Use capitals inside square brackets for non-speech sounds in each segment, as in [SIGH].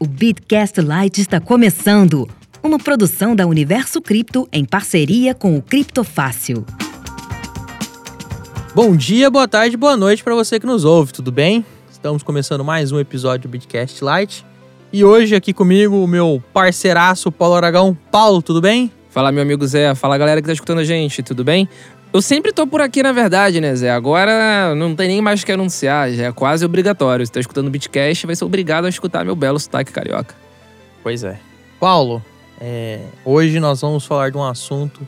O Bitcast Lite está começando. Uma produção da Universo Cripto em parceria com o Criptofácil. Bom dia, boa tarde, boa noite para você que nos ouve, tudo bem? Estamos começando mais um episódio do Bitcast Lite. E hoje aqui comigo o meu parceiraço Paulo Aragão. Paulo, tudo bem? Fala, meu amigo Zé. Fala, galera que tá escutando a gente, tudo bem? Eu sempre tô por aqui, na verdade, né, Zé? Agora não tem nem mais o que anunciar, já é quase obrigatório. Se tá escutando o Bitcast, vai ser obrigado a escutar meu belo sotaque carioca. Pois é. Paulo, é, hoje nós vamos falar de um assunto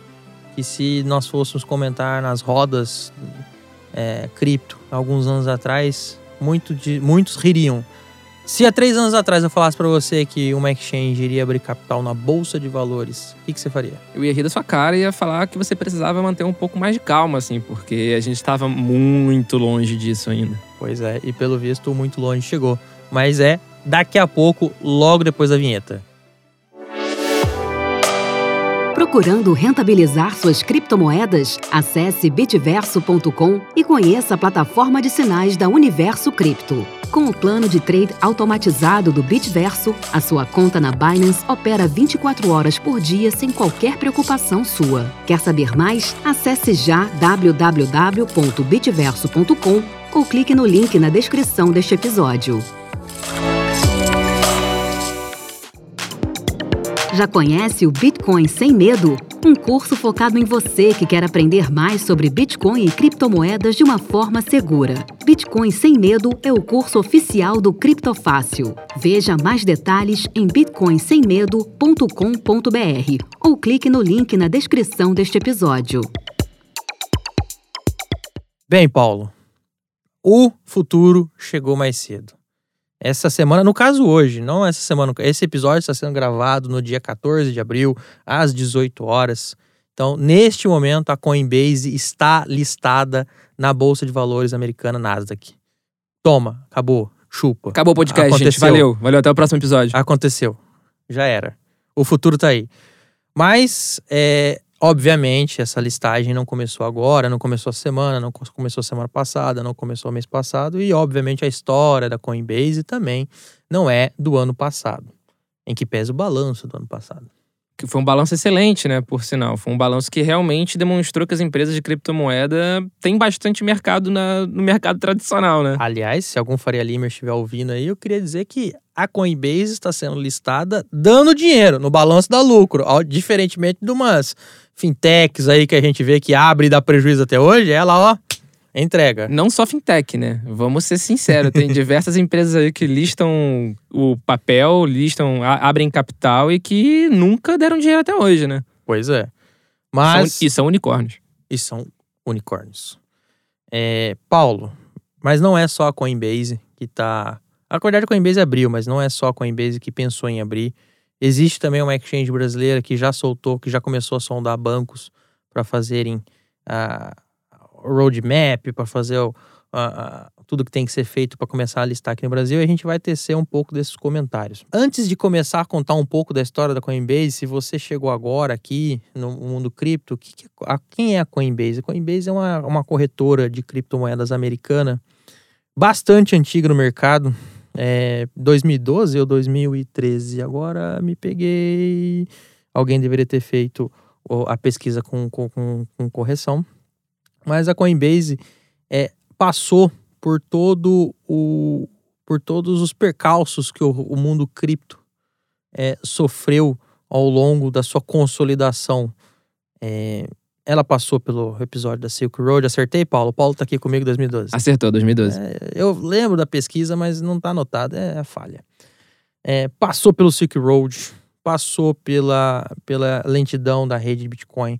que se nós fôssemos comentar nas rodas é, cripto alguns anos atrás, muito de, muitos ririam. Se há três anos atrás eu falasse para você que uma exchange iria abrir capital na bolsa de valores, o que, que, você faria? Eu ia rir da sua cara e ia falar que você precisava manter um pouco mais de calma, assim, porque a gente estava muito longe disso ainda. Pois é, e pelo visto muito longe chegou. Mas é daqui a pouco, logo depois da vinheta. Procurando rentabilizar suas criptomoedas? Acesse bitverso.com e conheça a plataforma de sinais da Universo Cripto. Com o plano de trade automatizado do Bitverso, a sua conta na Binance opera 24 horas por dia sem qualquer preocupação sua. Quer saber mais? Acesse já www.bitverso.com ou clique no link na descrição deste episódio. Já conhece o Bitcoin Sem Medo? Um curso focado em você que quer aprender mais sobre Bitcoin e criptomoedas de uma forma segura. Bitcoin Sem Medo é o curso oficial do Criptofácil. Veja mais detalhes em bitcoinsemmedo.com.br ou clique no link na descrição deste episódio. Bem, Paulo, o futuro chegou mais cedo essa semana, no caso hoje, não essa semana, esse episódio está sendo gravado no dia 14 de abril, às 18 horas. Então, neste momento, a Coinbase está listada na Bolsa de Valores americana Nasdaq. Toma, acabou, chupa. Acabou o podcast, Aconteceu. gente. Valeu, valeu, até o próximo episódio. Aconteceu, já era. O futuro tá aí. Mas, é, Obviamente, essa listagem não começou agora, não começou a semana, não começou semana passada, não começou mês passado, e obviamente a história da Coinbase também não é do ano passado, em que pesa o balanço do ano passado. Que foi um balanço excelente, né? Por sinal. Foi um balanço que realmente demonstrou que as empresas de criptomoeda têm bastante mercado na, no mercado tradicional, né? Aliás, se algum Faria Limer estiver ouvindo aí, eu queria dizer que a Coinbase está sendo listada dando dinheiro no balanço da lucro, diferentemente de umas fintechs aí que a gente vê que abre e dá prejuízo até hoje, ela, ó, entrega. Não só fintech, né? Vamos ser sinceros, tem [LAUGHS] diversas empresas aí que listam o papel, listam, abrem capital e que nunca deram dinheiro até hoje, né? Pois é. Mas são, e são unicórnios. E são unicórnios. É, Paulo, mas não é só a Coinbase que tá. A verdade, a Coinbase abriu, mas não é só a Coinbase que pensou em abrir. Existe também uma exchange brasileira que já soltou, que já começou a sondar bancos para fazerem a uh, roadmap, para fazer o, uh, tudo que tem que ser feito para começar a listar aqui no Brasil. E a gente vai tecer um pouco desses comentários. Antes de começar a contar um pouco da história da Coinbase, se você chegou agora aqui no mundo cripto, que que, a, quem é a Coinbase? A Coinbase é uma, uma corretora de criptomoedas americana bastante antiga no mercado é, 2012 ou 2013. Agora me peguei. Alguém deveria ter feito a pesquisa com, com, com correção. Mas a Coinbase é, passou por todo o por todos os percalços que o, o mundo cripto é, sofreu ao longo da sua consolidação. É, ela passou pelo episódio da Silk Road. Acertei, Paulo? O Paulo tá aqui comigo em 2012. Acertou, 2012. É, eu lembro da pesquisa, mas não tá anotado. É a falha. É, passou pelo Silk Road. Passou pela, pela lentidão da rede de Bitcoin.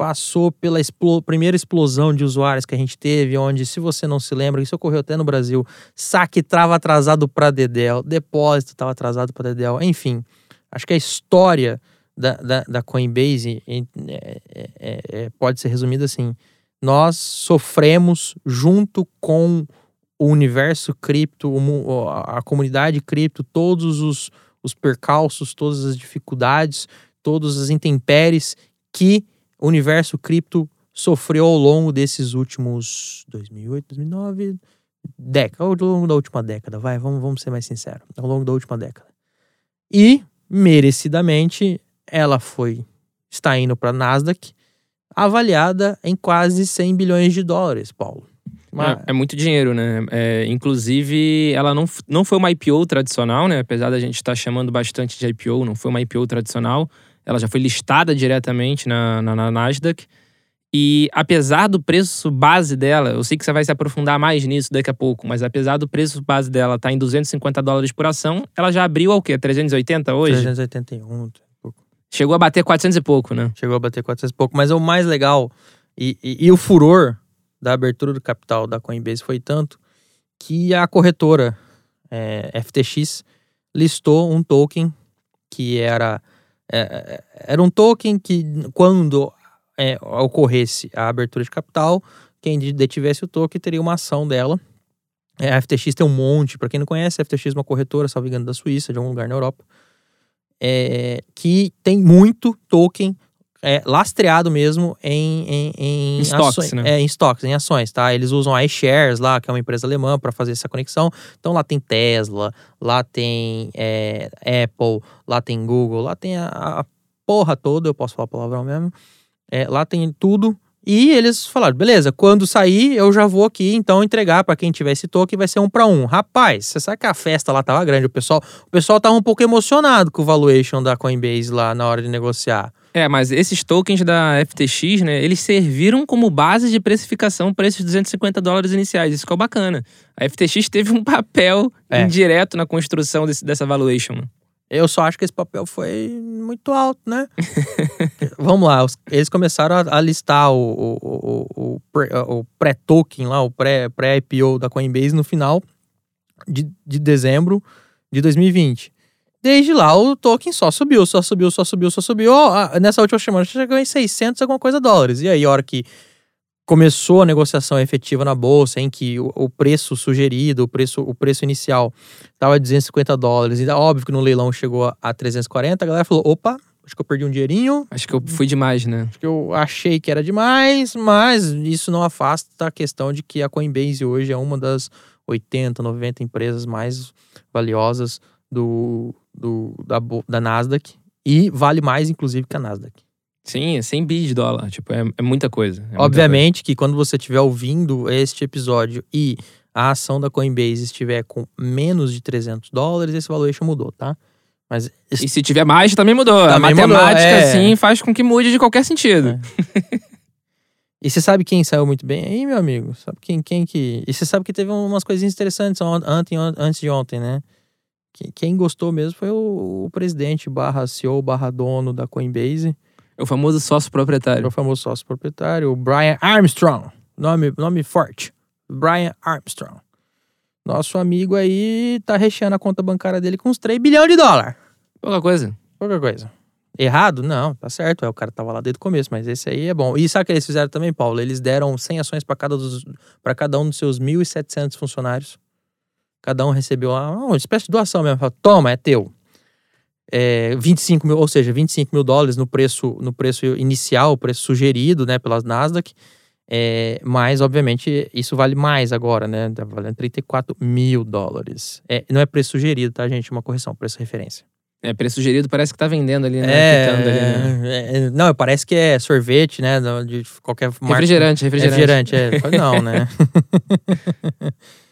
Passou pela explo primeira explosão de usuários que a gente teve, onde, se você não se lembra, isso ocorreu até no Brasil, saque estava atrasado para Dedel, depósito estava atrasado para Dedel, enfim. Acho que a história da, da, da Coinbase é, é, é, pode ser resumida assim: nós sofremos junto com o universo cripto, a comunidade cripto, todos os, os percalços, todas as dificuldades, todas as intempéries que o universo cripto sofreu ao longo desses últimos 2008, 2009, década, ao longo da última década, vai, vamos, vamos ser mais sinceros, ao longo da última década. E, merecidamente, ela foi, está indo para a Nasdaq, avaliada em quase 100 bilhões de dólares, Paulo. Uma... É, é, muito dinheiro, né? É, inclusive, ela não, não foi uma IPO tradicional, né? Apesar da gente estar tá chamando bastante de IPO, não foi uma IPO tradicional. Ela já foi listada diretamente na, na, na Nasdaq. E apesar do preço base dela, eu sei que você vai se aprofundar mais nisso daqui a pouco, mas apesar do preço base dela estar tá em 250 dólares por ação, ela já abriu ao quê? 380 hoje? 381. Chegou a bater 400 e pouco, né? Chegou a bater 400 e pouco. Mas é o mais legal e, e, e o furor da abertura do capital da Coinbase foi tanto que a corretora é, FTX listou um token que era é, é, era um token que quando é, ocorresse a abertura de capital, quem detivesse o token teria uma ação dela. É, a FTX tem um monte, para quem não conhece, a FTX é uma corretora, salvo engano, da Suíça, de algum lugar na Europa, é, que tem muito token é, lastreado mesmo em, em, em, em stocks, ações, né? é, em stocks, em ações, tá? Eles usam a iShares lá, que é uma empresa alemã, para fazer essa conexão. Então lá tem Tesla, lá tem é, Apple, lá tem Google, lá tem a, a, porra toda, eu posso falar palavrão mesmo. É, lá tem tudo. E eles falaram, beleza, quando sair eu já vou aqui então entregar para quem tiver esse token, vai ser um para um. Rapaz, você sabe que a festa lá tava grande, o pessoal, o pessoal tava um pouco emocionado com o valuation da Coinbase lá na hora de negociar. É, mas esses tokens da FTX, né, eles serviram como base de precificação para esses 250 dólares iniciais. Isso que é bacana. A FTX teve um [LAUGHS] papel é. indireto na construção desse, dessa valuation. Eu só acho que esse papel foi muito alto, né? [LAUGHS] Vamos lá, eles começaram a, listar o, o, o, o pré-token lá, o pré-IPO da Coinbase no final de, de dezembro de 2020. Desde lá, o token só subiu, só subiu, só subiu, só subiu. Oh, nessa última semana, chegou em 600 alguma coisa dólares. E aí, a hora que começou a negociação efetiva na bolsa, em que o, o preço sugerido, o preço, o preço inicial estava 250 dólares, e óbvio que no leilão chegou a 340, a galera falou: opa, acho que eu perdi um dinheirinho. Acho que eu fui demais, né? Acho que eu achei que era demais, mas isso não afasta a questão de que a Coinbase hoje é uma das 80, 90 empresas mais valiosas do, do, da, da Nasdaq e vale mais, inclusive, que a Nasdaq. Sim, é 100 bi de dólar. Tipo, é, é muita coisa. É Obviamente muita coisa. que quando você estiver ouvindo este episódio e a ação da Coinbase estiver com menos de 300 dólares, esse valuation mudou, tá? Mas... E se tiver mais, também mudou. Também a matemática, mudou, é... sim, faz com que mude de qualquer sentido. É. [LAUGHS] e você sabe quem saiu muito bem aí, meu amigo? Sabe quem, quem que... E você sabe que teve umas coisinhas interessantes ontem, antes de ontem, né? Quem gostou mesmo foi o, o presidente barra CEO barra dono da Coinbase. É o famoso sócio proprietário. É o famoso sócio proprietário, o Brian Armstrong. Nome, nome forte. Brian Armstrong. Nosso amigo aí tá recheando a conta bancária dele com uns 3 bilhões de dólar. Pouca coisa. Pouca coisa. Errado? Não, tá certo. É, o cara tava lá desde o começo, mas esse aí é bom. E sabe o que eles fizeram também, Paulo? Eles deram 100 ações para cada, cada um dos seus 1.700 funcionários. Cada um recebeu uma, espécie de doação mesmo. Fala, Toma, é teu. É, 25 mil, ou seja, 25 mil dólares no preço, no preço inicial, o preço sugerido, né, pelas Nasdaq. É, mas, obviamente, isso vale mais agora, né? Tá valendo 34 mil dólares. É, não é preço sugerido, tá, gente? Uma correção, preço referência. É, preço sugerido parece que tá vendendo ali, né? É, ali, né? É, não, parece que é sorvete, né? De qualquer marca. Refrigerante, refrigerante. Refrigerante, é. não, né? [LAUGHS] [LAUGHS]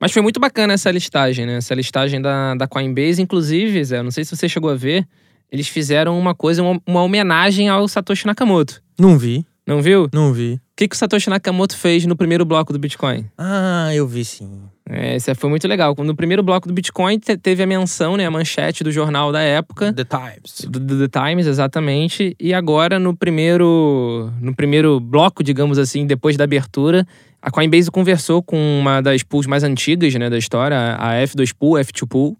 Mas foi muito bacana essa listagem, né? Essa listagem da, da Coinbase. Inclusive, Zé, não sei se você chegou a ver, eles fizeram uma coisa, uma, uma homenagem ao Satoshi Nakamoto. Não vi. Não viu? Não vi. O que, que o Satoshi Nakamoto fez no primeiro bloco do Bitcoin? Ah, eu vi sim. É, isso foi muito legal. No primeiro bloco do Bitcoin teve a menção, né, a manchete do jornal da época. The Times. Do, do, The Times, exatamente. E agora, no primeiro, no primeiro bloco, digamos assim, depois da abertura, a Coinbase conversou com uma das pools mais antigas né, da história, a F2 Pool, F2 Pool,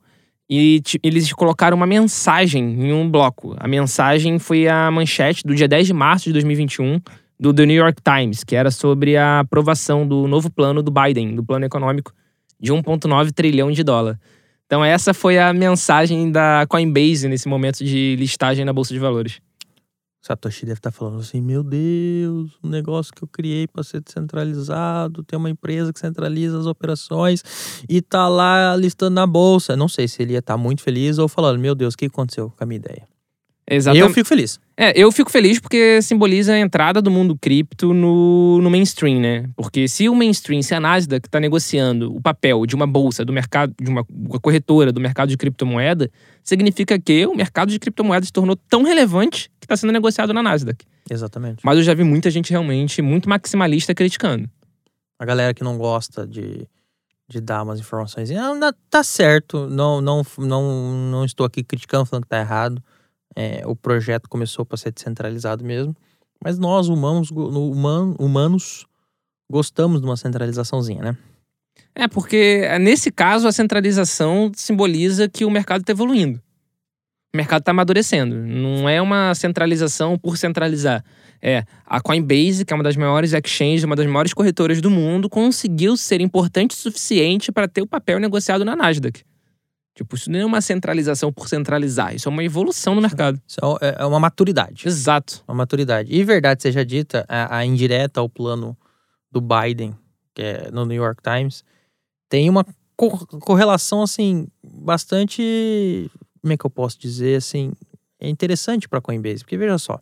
e eles colocaram uma mensagem em um bloco. A mensagem foi a manchete do dia 10 de março de 2021 do The New York Times, que era sobre a aprovação do novo plano do Biden, do plano econômico de 1,9 trilhão de dólar. Então, essa foi a mensagem da Coinbase nesse momento de listagem na Bolsa de Valores. Satoshi deve estar falando assim: meu Deus, o negócio que eu criei para ser descentralizado, tem uma empresa que centraliza as operações e tá lá listando na bolsa. Não sei se ele ia estar muito feliz ou falando: meu Deus, o que aconteceu com a minha ideia? Exatamente. Eu fico feliz. É, eu fico feliz porque simboliza a entrada do mundo cripto no, no mainstream, né? Porque se o mainstream, se a Nasdaq está negociando o papel de uma bolsa do mercado, de uma, uma corretora do mercado de criptomoeda, significa que o mercado de criptomoedas se tornou tão relevante que está sendo negociado na Nasdaq. Exatamente. Mas eu já vi muita gente realmente muito maximalista criticando. A galera que não gosta de, de dar umas informações. Não, não, tá certo. Não, não, não, não estou aqui criticando, falando que tá errado. É, o projeto começou para ser descentralizado mesmo. Mas nós, humanos, human, humanos, gostamos de uma centralizaçãozinha, né? É, porque nesse caso a centralização simboliza que o mercado está evoluindo. O mercado está amadurecendo. Não é uma centralização por centralizar. É, a Coinbase, que é uma das maiores exchanges, uma das maiores corretoras do mundo, conseguiu ser importante o suficiente para ter o papel negociado na Nasdaq. Tipo, isso não é uma centralização por centralizar, isso é uma evolução no mercado. Isso é, é uma maturidade. Exato. Uma maturidade. E verdade seja dita, a, a indireta ao plano do Biden, que é no New York Times, tem uma correlação, assim, bastante. Como é que eu posso dizer, assim? É interessante para a Coinbase, porque veja só.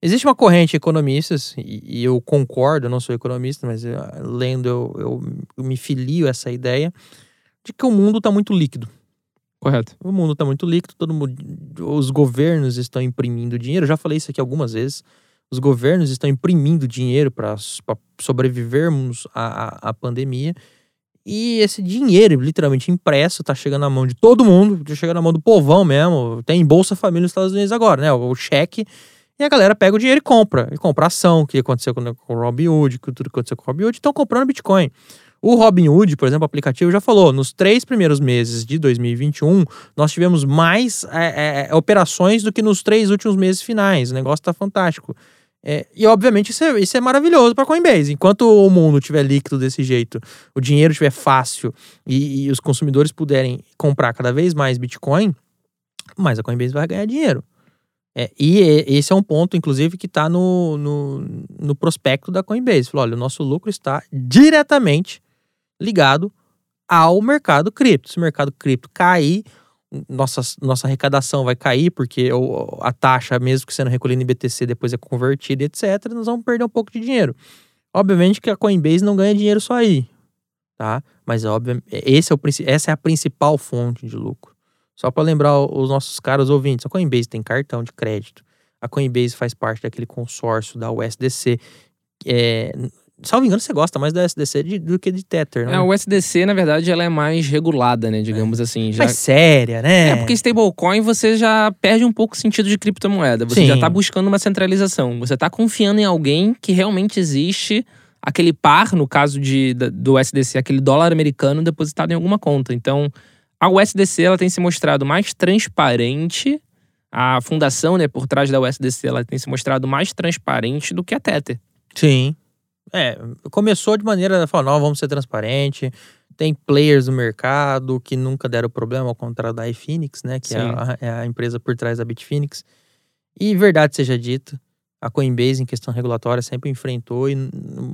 Existe uma corrente de economistas, e, e eu concordo, eu não sou economista, mas eu, lendo eu, eu, eu me filio a essa ideia, de que o mundo está muito líquido. Correto. O mundo está muito líquido, todo mundo, os governos estão imprimindo dinheiro. Eu já falei isso aqui algumas vezes. Os governos estão imprimindo dinheiro para sobrevivermos à, à, pandemia. E esse dinheiro, literalmente impresso, está chegando na mão de todo mundo, está chegando na mão do povão mesmo. Tem Bolsa Família nos Estados Unidos agora, né? O, cheque. E a galera pega o dinheiro e compra. E compra ação, que aconteceu com, com o Robinhood, que tudo aconteceu com o Robinhood. Estão comprando Bitcoin. O Robinhood, por exemplo, o aplicativo já falou, nos três primeiros meses de 2021, nós tivemos mais é, é, operações do que nos três últimos meses finais. O negócio tá fantástico. É, e obviamente isso é, isso é maravilhoso para Coinbase. Enquanto o mundo tiver líquido desse jeito, o dinheiro estiver fácil e, e, os consumidores puderem comprar cada vez mais Bitcoin, mais a Coinbase vai ganhar dinheiro. É, e esse é um ponto, inclusive, que está no, no, no, prospecto da Coinbase. Falou, olha, o nosso lucro está diretamente ligado ao mercado cripto. Se o mercado cripto cair, nossa, nossa arrecadação vai cair, porque a taxa, mesmo que sendo recolhida em BTC, depois é convertida, etc., nós vamos perder um pouco de dinheiro. Obviamente que a Coinbase não ganha dinheiro só aí, tá? Mas óbvio, esse é o, essa é a principal fonte de lucro. Só para lembrar os nossos caros ouvintes, a Coinbase tem cartão de crédito, a Coinbase faz parte daquele consórcio da USDC. É, Salvo engano, você gosta mais da SDC de, do que de Tether, né? É, o SDC, na verdade, ela é mais regulada, né? Digamos é. assim. Já... Mais séria, né? É, porque stablecoin você já perde um pouco o sentido de criptomoeda. Você Sim. já tá buscando uma centralização. Você tá confiando em alguém que realmente existe aquele par, no caso de, do SDC, aquele dólar americano depositado em alguma conta. Então, a USDC ela tem se mostrado mais transparente. A fundação, né, por trás da USDC, ela tem se mostrado mais transparente do que a Tether. Sim. É, começou de maneira, falou, não, vamos ser transparente. Tem players no mercado que nunca deram problema, ao contrário da iPhoenix, né? Que é a, é a, empresa por trás da Bitfinex. E verdade seja dita, a Coinbase, em questão regulatória, sempre enfrentou e,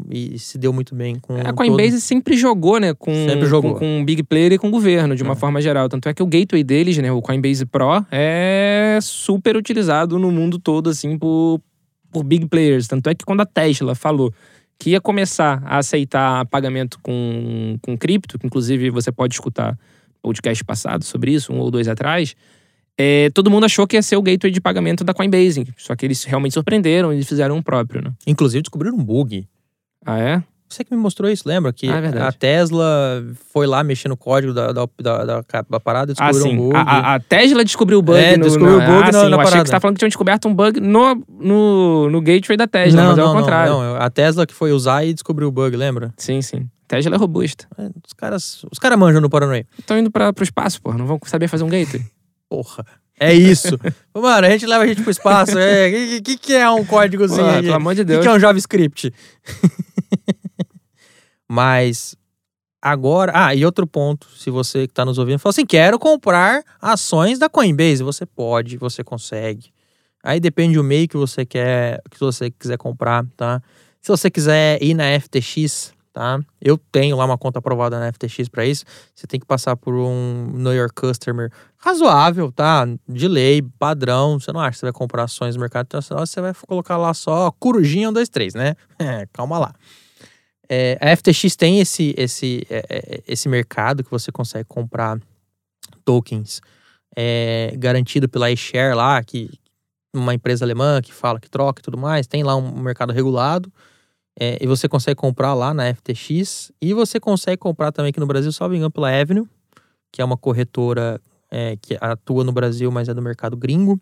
e se deu muito bem com. A Coinbase todo... sempre jogou, né? Com, sempre jogou. Com, com Big Player e com o governo, de uma é. forma geral. Tanto é que o gateway deles, né? O Coinbase Pro, é super utilizado no mundo todo, assim, por, por big players. Tanto é que quando a Tesla falou que ia começar a aceitar pagamento com, com cripto, que inclusive você pode escutar podcast passado sobre isso, um ou dois atrás, é, todo mundo achou que ia ser o gateway de pagamento da Coinbase. Só que eles realmente surpreenderam e fizeram um próprio, né? Inclusive descobriram um bug. Ah, é? Você que me mostrou isso, lembra? Que ah, é a Tesla foi lá mexer no código da, da, da, da parada e ah, descobriu ah, um bug. A, a, Tesla descobriu o bug. É, no, descobriu o bug ah, na, sim, na parada. achei que você tá falando que tinham descoberto um bug no, no, no gateway da Tesla, não, mas é não, o contrário. Não, a Tesla que foi usar e descobriu o bug, lembra? Sim, sim. Tesla é robusta. É, os caras, os caras manjam no Paranoia. Estão indo pra, pro espaço, porra. Não vão saber fazer um gateway. [LAUGHS] Porra. É isso. [LAUGHS] Mano, a gente leva a gente pro espaço. O é, que, que, que, é um códigozinho? Pô, pelo amor de Deus. O que, que é um JavaScript? [LAUGHS] Mas Agora, ah, e outro ponto, se você que está nos ouvindo, fala assim, quero comprar ações da Coinbase. Você pode, você consegue. Aí depende do meio que você quer, que você quiser comprar, tá? Se você quiser ir na FTX, tá? Eu tenho lá uma conta aprovada na FTX para isso. Você tem que passar por um Know Your Customer razoável, tá? De lei, padrão. Você não acha que você vai comprar ações no mercado internacional, você vai colocar lá só Corujinha 1, 2, 3, né? É, [LAUGHS] calma lá. É, a FTX tem esse, esse, é, é, esse mercado que você consegue comprar tokens é, garantido pela iShare lá, que uma empresa alemã que fala que troca e tudo mais, tem lá um mercado regulado. É, e você consegue comprar lá na FTX. E você consegue comprar também aqui no Brasil, só engano, pela Avenue, que é uma corretora é, que atua no Brasil, mas é do mercado gringo.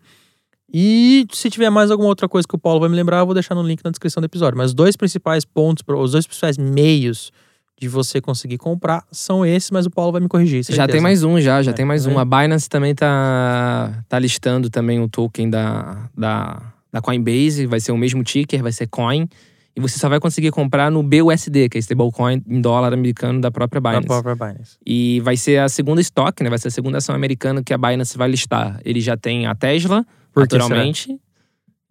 E se tiver mais alguma outra coisa que o Paulo vai me lembrar, eu vou deixar no link na descrição do episódio. Mas os dois principais pontos, os dois principais meios de você conseguir comprar são esses, mas o Paulo vai me corrigir. Certeza. Já tem mais um, já, já é, tem mais um. A Binance também tá, tá listando também o token da, da, da Coinbase, vai ser o mesmo ticker, vai ser Coin. E você só vai conseguir comprar no BUSD, que é stablecoin em dólar americano da própria Binance. Da própria Binance. E vai ser a segunda estoque, né? Vai ser a segunda ação americana que a Binance vai listar. Ele já tem a Tesla, Por naturalmente.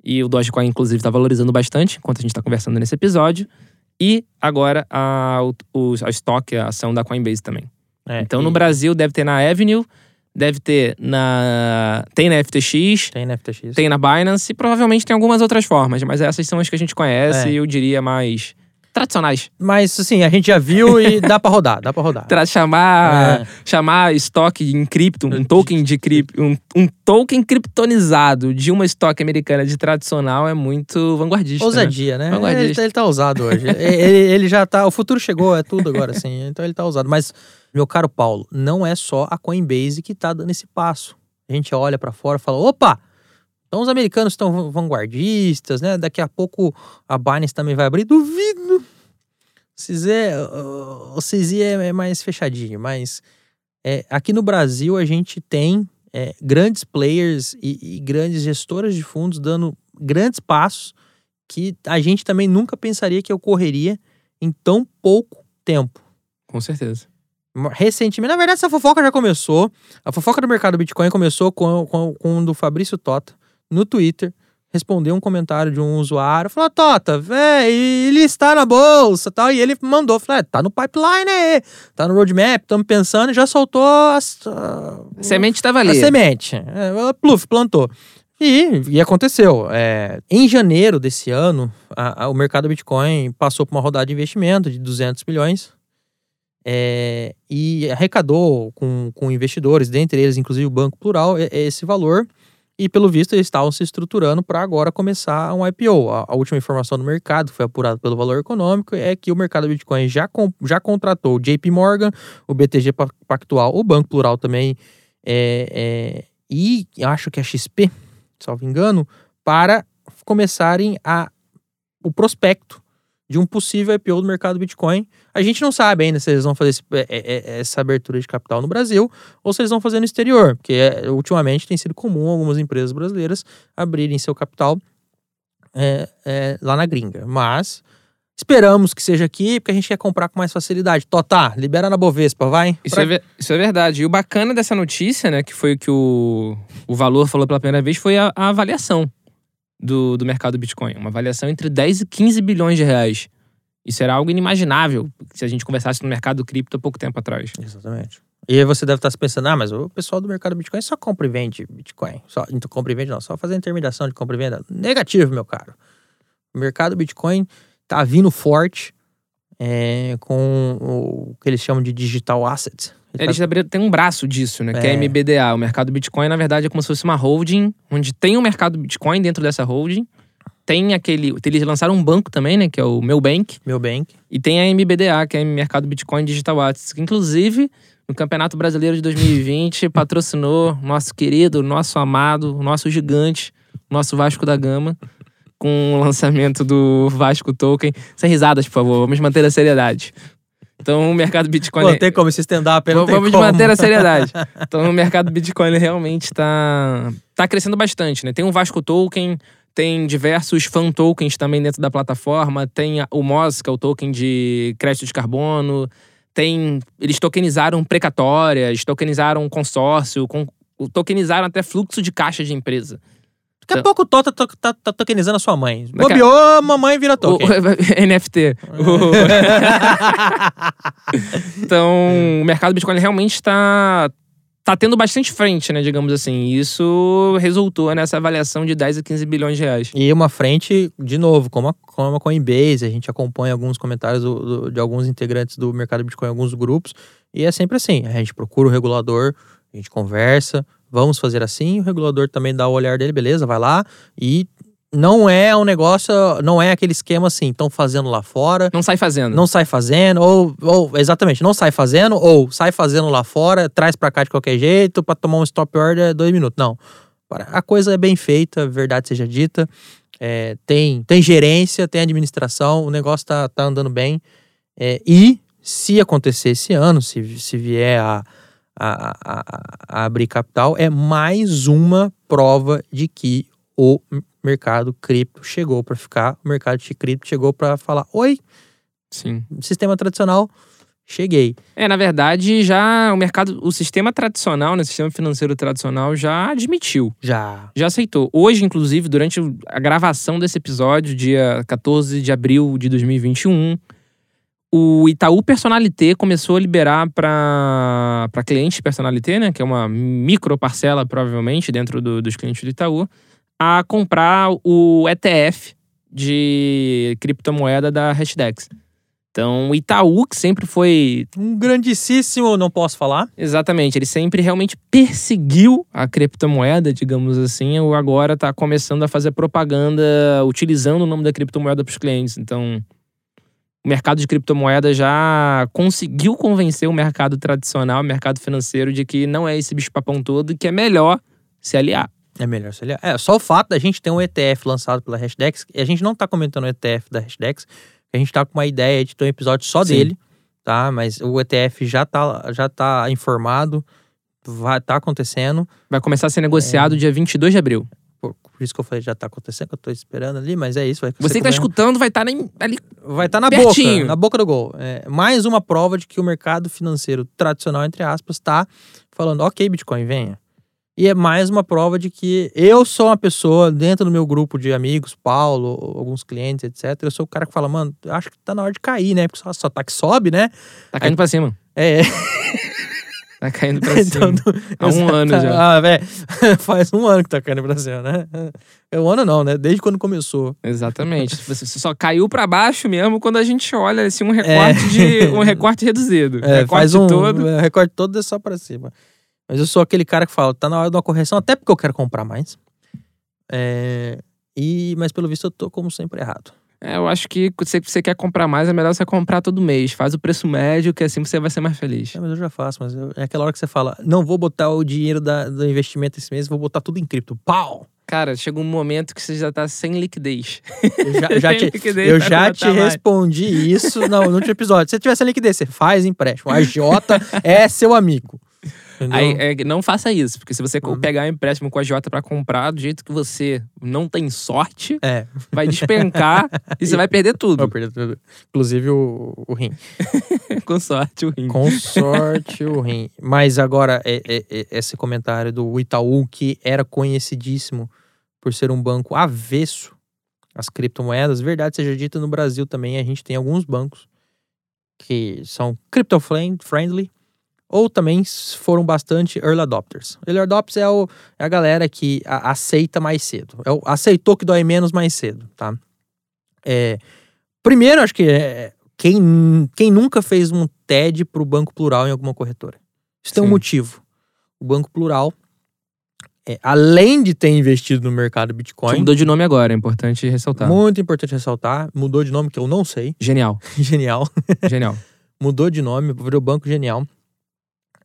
E o Dogecoin, inclusive, está valorizando bastante enquanto a gente está conversando nesse episódio. E agora a, o, a estoque, a ação da Coinbase também. É, então, e... no Brasil, deve ter na Avenue, deve ter na. Tem na FTX. Tem na FTX. Tem na Binance e provavelmente tem algumas outras formas, mas essas são as que a gente conhece é. e eu diria mais tradicionais. Mas assim, a gente já viu e [LAUGHS] dá para rodar, dá para rodar. Tra chamar, é. chamar estoque em cripto, um token de cripto, um, um, token criptonizado de uma estoque americana de tradicional é muito vanguardista. Né? Ousadia, né? né? Vanguardista. Ele, ele tá usado hoje. [LAUGHS] ele, ele já tá, o futuro chegou, é tudo agora assim. Então ele tá usado, mas meu caro Paulo, não é só a Coinbase que está dando esse passo. A gente olha para fora e fala: opa, então os americanos estão vanguardistas, né? Daqui a pouco a Binance também vai abrir. Duvido. CZ, o CZ é mais fechadinho, mas é, aqui no Brasil a gente tem é, grandes players e, e grandes gestoras de fundos dando grandes passos que a gente também nunca pensaria que ocorreria em tão pouco tempo. Com certeza recentemente. Na verdade, essa fofoca já começou. A fofoca do mercado Bitcoin começou com, com, com o do Fabrício Tota no Twitter. Respondeu um comentário de um usuário. Falou, Tota, véi, ele está na bolsa tal. E ele mandou, falou, é, tá no pipeline aí, tá no roadmap, estamos pensando e já soltou as, a, semente estava ali. A semente. É, pluf, plantou. E, e aconteceu. É, em janeiro desse ano, a, a, o mercado Bitcoin passou por uma rodada de investimento de 200 milhões é, e arrecadou com, com investidores, dentre eles, inclusive o Banco Plural, esse valor. E pelo visto eles estavam se estruturando para agora começar um IPO. A, a, última informação do mercado, foi apurada pelo valor econômico, é que o mercado Bitcoin já, com, já contratou o JP Morgan, o BTG Pactual, o Banco Plural também, é, é, e acho que a XP, salvo engano, para começarem a, o prospecto de um possível IPO do mercado Bitcoin. A gente não sabe ainda se eles vão fazer esse, é, é, é, essa abertura de capital no Brasil ou se eles vão fazer no exterior, porque ultimamente tem sido comum algumas empresas brasileiras abrirem seu capital é, é, lá na gringa. Mas esperamos que seja aqui, porque a gente quer comprar com mais facilidade. Totá, libera na Bovespa, vai. Isso, pra... é, isso é verdade. E o bacana dessa notícia, né, que foi o que o, o Valor falou pela primeira vez, foi a, a avaliação do, do mercado Bitcoin. Uma avaliação entre 10 e 15 bilhões de reais. Isso era algo inimaginável se a gente conversasse no mercado cripto há pouco tempo atrás. Exatamente. E aí você deve estar se pensando, ah, mas o pessoal do mercado Bitcoin só compra e vende Bitcoin. Só, então, compra e vende não, só fazer intermediação de compra e venda. Negativo, meu caro. O mercado Bitcoin tá vindo forte é, com o que eles chamam de digital assets. Eles tá... tem um braço disso, né? É. Que é MBDA. O mercado Bitcoin, na verdade, é como se fosse uma holding, onde tem o um mercado Bitcoin dentro dessa holding. Tem aquele. Eles lançaram um banco também, né? Que é o Meu Bank. Meu Bank. E tem a MBDA, que é o Mercado Bitcoin Digital Assets. Que, inclusive, no Campeonato Brasileiro de 2020, [LAUGHS] patrocinou nosso querido, nosso amado, nosso gigante, nosso Vasco da Gama com o lançamento do Vasco Token. Sem risadas, por favor, vamos manter a seriedade. Então o mercado Bitcoin. Não tem como se stand-up, Vamos como. manter a seriedade. [LAUGHS] Então o mercado Bitcoin realmente está tá crescendo bastante, né? Tem o Vasco Token, tem diversos fan tokens também dentro da plataforma, tem o MOS, que é o token de crédito de carbono, tem eles tokenizaram precatórias, tokenizaram consórcio, com, tokenizaram até fluxo de caixa de empresa. Daqui a Então- pouco o Tó tá, tá, tokenizando a sua mãe. Bobeou, a mamãe vira O- token. NFT. O- [LAUGHS] [LAUGHS] então, o mercado Bitcoin realmente está tá tendo bastante frente, né, digamos assim. Isso resultou nessa avaliação de 10 a 15 bilhões de reais. E uma frente, de novo, como a, como a Coinbase, a gente acompanha alguns comentários do- do- de alguns integrantes do mercado Bitcoin alguns grupos, e é sempre assim: a gente procura o regulador, a gente conversa, vamos fazer assim, o regulador também dá o olhar dele, beleza, vai lá, e não é um negócio, não é aquele esquema assim, estão fazendo lá fora, Não sai fazendo. não sai fazendo, ou, ou exatamente, não sai fazendo, ou sai fazendo lá fora, traz pra cá de qualquer jeito, pra tomar um stop order dois minutos. Não. A coisa é bem feita, verdade seja dita. é, tem, tem gerência, tem administração, o negócio tá, tá andando bem. É, e se acontecer esse ano, se, se vier a, a, a, a- abrir capital, é mais uma prova de que o mercado cripto chegou para ficar, o mercado de cripto chegou para falar: oi, Sim. sistema tradicional, cheguei. É, na verdade, já o mercado, o sistema tradicional, né, o sistema financeiro tradicional já admitiu. Já. Já aceitou. Hoje, inclusive, durante a gravação desse episódio, dia 14 de abril de 2021, o Itaú Personalité começou a liberar para clientes Personalité, né, que é uma micro parcela, provavelmente, dentro do- dos clientes do Itaú, a comprar o ETF de criptomoeda da Hashdex. Então, o Itaú, que sempre foi Um grandíssimo, não posso falar. Exatamente, ele sempre realmente perseguiu a criptomoeda, digamos assim, ou agora está começando a fazer propaganda utilizando o nome da criptomoeda para os clientes. Então, o mercado de criptomoeda já conseguiu convencer o mercado tradicional, o mercado financeiro, de que não é esse bicho-papão todo e que é melhor se aliar. É melhor se aliar. É, só o fato da gente ter um ETF lançado pela Hashdex, e a gente não tá comentando o ETF da Hashdex, a gente tá com uma ideia de ter um episódio só Sim. dele, tá? Mas o ETF já tá, já tá informado, vai tá acontecendo. Vai começar a ser negociado dia 22 de abril. Por, isso que eu falei, já tá acontecendo, que eu tô esperando ali, mas é isso. Vai Você que está escutando vai estar ali. Vai estar na Pertinho. boca, na boca do gol. É mais uma prova de que o mercado financeiro tradicional, entre aspas, está falando, ok, Bitcoin, venha. E é mais uma prova de que eu sou uma pessoa, dentro do meu grupo de amigos, Paulo, alguns clientes, etc. Eu sou o cara que fala, mano, acho que tá na hora de cair, né? Porque só, só tá que sobe, né? Tá caindo pra cima. É, [LAUGHS] Tá caindo pra [LAUGHS] cima. então, Há um ano já. Ah, velho, [LAUGHS] faz um ano que tá caindo pra cima, né? É um ano não, né? Desde quando começou. Exatamente. Você só caiu pra baixo mesmo quando a gente olha assim, um recorte de um [LAUGHS] recorte reduzido. É, recorte faz um todo. é, recorte todo é só pra cima. Mas eu sou aquele cara que fala, tá na hora de uma correção, até porque eu quero comprar mais. É, e, mas pelo visto eu tô, como sempre, errado. É, eu acho que se você quer comprar mais, é melhor você comprar todo mês. Faz o preço médio, que assim você vai ser mais feliz. É, mas eu já faço, mas eu- é aquela hora que você fala, não vou botar o dinheiro da- do investimento esse mês, vou botar tudo em cripto. Pau! Cara, chega um momento que você já tá sem liquidez. Eu já, [LAUGHS] já Sem te, liquidez eu já te mais. respondi isso no, no último episódio. Se você tivesse liquidez, você faz empréstimo. A Jota é seu amigo. Aí, é, não faça isso, porque se você Uhum. pegar um empréstimo com a Jota pra comprar, do jeito que você não tem sorte, É, vai despencar [LAUGHS] e você vai perder tudo. perdi tudo. Inclusive o, o rim. [LAUGHS] com sorte, o rim. Com sorte o rim. Mas agora, é, é- é- esse comentário do Itaú, que era conhecidíssimo por ser um banco avesso às criptomoedas, verdade seja dita, no Brasil também a gente tem alguns bancos que são crypto-friendly ou também foram bastante early adopters. Early adopters é, o- é a galera que a- aceita mais cedo. É o- aceitou que dói menos mais cedo, tá? É, primeiro, acho que é, quem, quem nunca fez um TED para o Banco Plural em alguma corretora? Isso tem um Sim. motivo. O Banco Plural, é, além de ter investido no mercado Que Bitcoin, mudou de nome agora, é importante ressaltar. muito importante ressaltar, mudou de nome que eu não sei, Genial, [LAUGHS] genial, genial. [LAUGHS] mudou de nome, virou Banco Genial.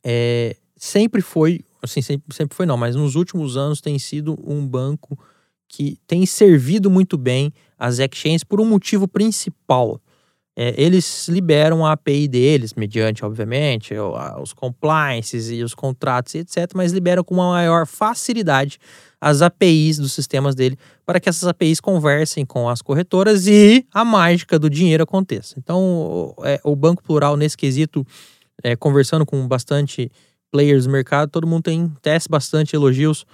É, sempre foi, assim, sempre, sempre foi não, mas nos últimos anos tem sido um banco que tem servido muito bem as exchanges por um motivo principal. É, eles liberam a API deles, mediante, obviamente, os compliances e os contratos etc., mas liberam com uma maior facilidade as APIs dos sistemas dele para que essas APIs conversem com as corretoras e a mágica do dinheiro aconteça. Então, o, é, o Banco Plural, nesse quesito, é, conversando com bastante players do mercado, todo mundo tem tece bastante elogios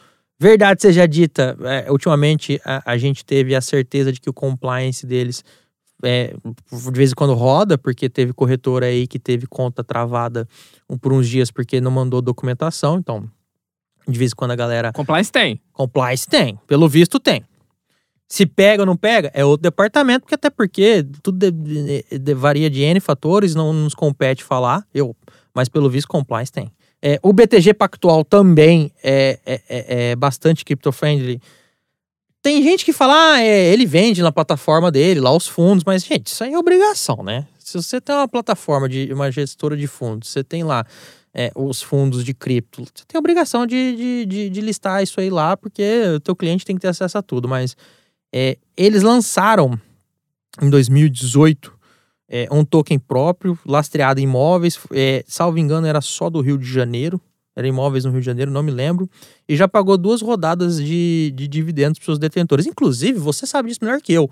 Verdade seja dita, é, ultimamente a, a gente teve a certeza de que o compliance deles é, de vez em quando roda, porque teve corretora aí que teve conta travada por uns dias porque não mandou documentação. Então, de vez em quando a galera. Compliance tem. Compliance tem. Pelo visto, tem. Se pega ou não pega, é outro departamento, porque até porque tudo de, de, de, varia de N fatores, não nos compete falar. Eu, mas pelo visto, compliance tem. É, o BTG Pactual também é, é, é, é bastante crypto-friendly tem gente que fala, ah, é, ele vende na plataforma dele, lá os fundos, mas, gente, isso aí é obrigação, né? Se você tem uma plataforma de uma gestora de fundos, você tem lá é, os fundos de cripto, você tem obrigação de, de, de, de, listar isso aí lá, porque o teu cliente tem que ter acesso a tudo. Mas é, eles lançaram em 2018 é, um token próprio, lastreado em imóveis, é, salvo engano, era só do Rio de Janeiro era imóveis no Rio de Janeiro, não me lembro, e já pagou duas rodadas de, de dividendos para seus detentores. Inclusive, você sabe disso melhor que eu.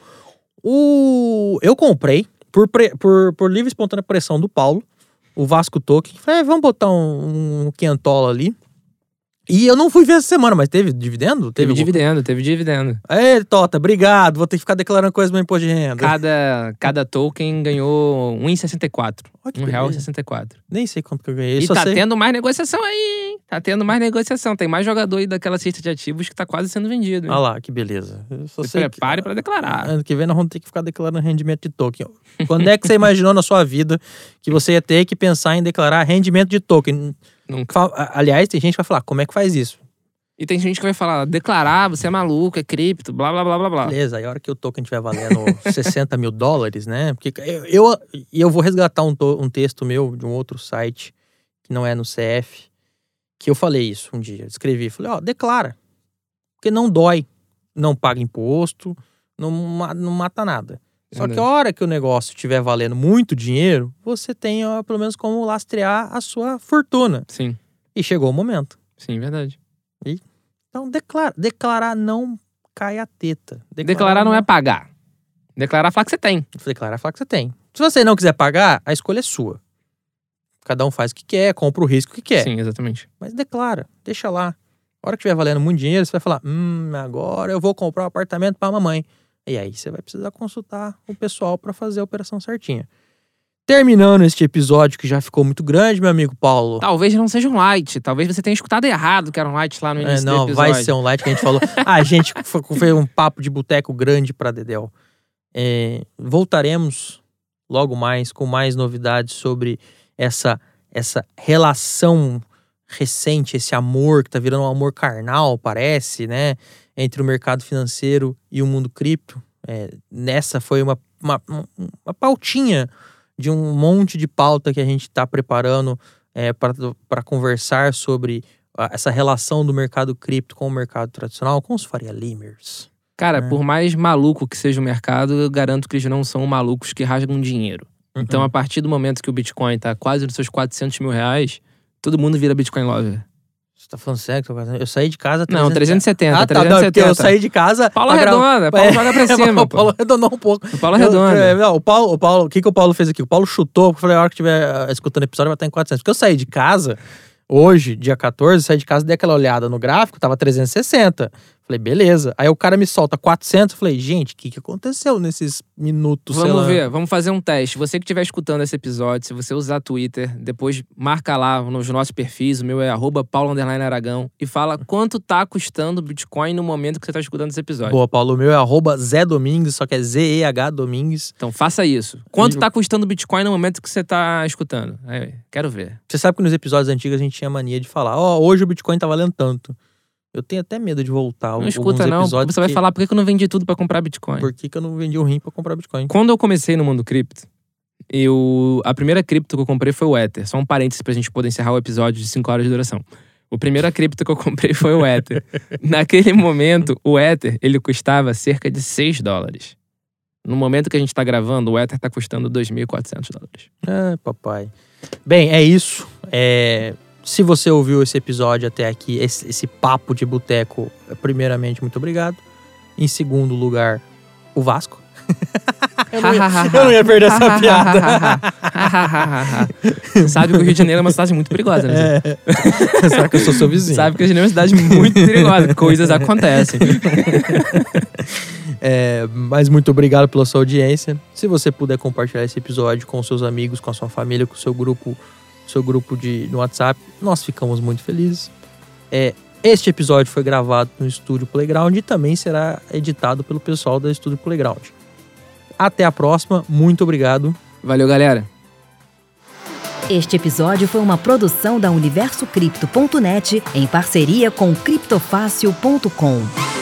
O, eu comprei, por, por, por livre e espontânea pressão do Paulo, o Vasco Token. Falei, vamos botar um, um quentola ali. E eu não fui ver essa semana, mas teve dividendo? Teve, teve dividendo, teve dividendo. Ei, Tota, obrigado. Vou ter que ficar declarando coisa no imposto de renda. Cada, cada token ganhou 1,64. Um real Nem sei quanto que eu ganhei. E tá sei... tendo mais negociação aí, hein? Tá tendo mais negociação. Tem mais jogador aí daquela cesta de ativos que tá quase sendo vendido. Hein? Olha lá, que beleza. Se prepare que... para declarar. Ano que vem nós vamos ter que ficar declarando rendimento de token. Quando é que você [LAUGHS] imaginou na sua vida que você ia ter que pensar em declarar rendimento de token? Nunca. Aliás, tem gente que vai falar, como é que faz isso? E tem gente que vai falar, declarar, você é maluco, é cripto, blá blá blá blá blá. Beleza, aí a hora que o token estiver valendo [LAUGHS] 60 mil dólares, né? Porque eu, eu, eu vou resgatar um, to, um texto meu de um outro site, que não é no CF, que eu falei isso um dia. Escrevi, falei, ó, declara. Porque não dói, não paga imposto, não, não mata nada. Só que a hora que o negócio estiver valendo muito dinheiro, você tem ó, pelo menos como lastrear a sua fortuna. Sim. E chegou o momento. Sim, verdade. E, então, declara, declarar não cai a teta. Declarar, declarar não, não é pagar. Declarar é falar que você tem. Declarar é falar que você tem. Se você não quiser pagar, a escolha é sua. Cada um faz o que quer, compra o risco que quer. Sim, exatamente. Mas declara, deixa lá. A hora que estiver valendo muito dinheiro, você vai falar: hum, agora eu vou comprar um apartamento para mamãe. E aí você vai precisar consultar o pessoal para fazer a operação certinha. Terminando este episódio que já ficou muito grande, meu amigo Paulo. Talvez não seja um light. Talvez você tenha escutado errado que era um light lá no é, início é, não, do episódio. Não, vai ser um light que a gente falou. [LAUGHS] ah, a gente foi um papo de boteco grande para Dedel. É, voltaremos logo mais com mais novidades sobre essa, essa relação recente, esse amor que tá virando um amor carnal, parece, né? Entre o mercado financeiro e o mundo cripto. É, nessa foi uma, uma, uma, pautinha de um monte de pauta que a gente está preparando é, para conversar sobre essa relação do mercado cripto com o mercado tradicional, com os Faria Limers. Cara, é. por mais maluco que seja o mercado, eu garanto que eles não são malucos que rasgam dinheiro. Uhum. Então, a partir do momento que o Bitcoin está quase nos seus 400 mil reais, todo mundo vira Bitcoin lover. Você tá falando sério? Eu saí de casa. 300... Não, 370. Ah, tá, 370. Não, eu saí de casa. Paulo Redonda. Paulo é, joga pra [LAUGHS] cima. o Paulo arredondou um pouco. O Paulo Redonda. É, não, o Paulo, o Paulo, o que, que o Paulo fez aqui? O Paulo chutou, eu falei, a hora que estiver escutando o episódio vai estar em 400. Porque eu saí de casa, hoje, dia 14, saí de casa, dei aquela olhada no gráfico, tava 360. Falei, beleza. Aí o cara me solta 400. Falei, gente, o que, que aconteceu nesses minutos? Vamos ver, vamos fazer um teste. Você que estiver escutando esse episódio, se você usar Twitter, depois marca lá nos nossos perfis. O meu é Paulo Aragão. E fala quanto tá custando o Bitcoin no momento que você tá escutando esse episódio. Boa, Paulo. O meu é Zé Domingues, só que é Z-E-H Domingues. Então faça isso. Quanto e... tá custando o Bitcoin no momento que você tá escutando? Aí, quero ver. Você sabe que nos episódios antigos a gente tinha mania de falar: Ó, oh, hoje o Bitcoin tá valendo tanto. Eu tenho até medo de voltar. Não escuta, não. Você vai falar por que eu não vendi tudo para comprar Bitcoin. Por que, que eu não vendi o rim para comprar Bitcoin? Quando eu comecei no mundo cripto, eu. A primeira cripto que eu comprei foi o Ether. Só um parênteses pra gente poder encerrar o episódio de 5 horas de duração. O primeiro cripto que eu [LAUGHS] comprei foi o Ether. Naquele momento, o Ether ele custava cerca de 6 dólares. No momento que a gente tá gravando, o Ether tá custando 2.400 dólares. Ah, papai. Bem, é isso. É, se você ouviu esse episódio até aqui, esse, esse papo de boteco, primeiramente, muito obrigado. Em segundo lugar, o Vasco. Eu não ia, [LAUGHS] eu não ia [LAUGHS] perder essa piada. Sabe que o Rio de Janeiro é uma cidade muito perigosa, né? É. [LAUGHS] Será que eu sou seu vizinho? Sabe que o Rio de Janeiro é uma cidade muito perigosa. Coisas acontecem. É, mas muito obrigado pela sua audiência. Se você puder compartilhar esse episódio com seus amigos, com a sua família, com o seu grupo, seu grupo de, no WhatsApp, nós ficamos muito felizes. É, este episódio foi gravado no Estúdio Playground e também será editado pelo pessoal da Estúdio Playground. Até a próxima, muito obrigado. Valeu, galera. Este episódio foi uma produção da UniversoCripto.net em parceria com criptofácil.com.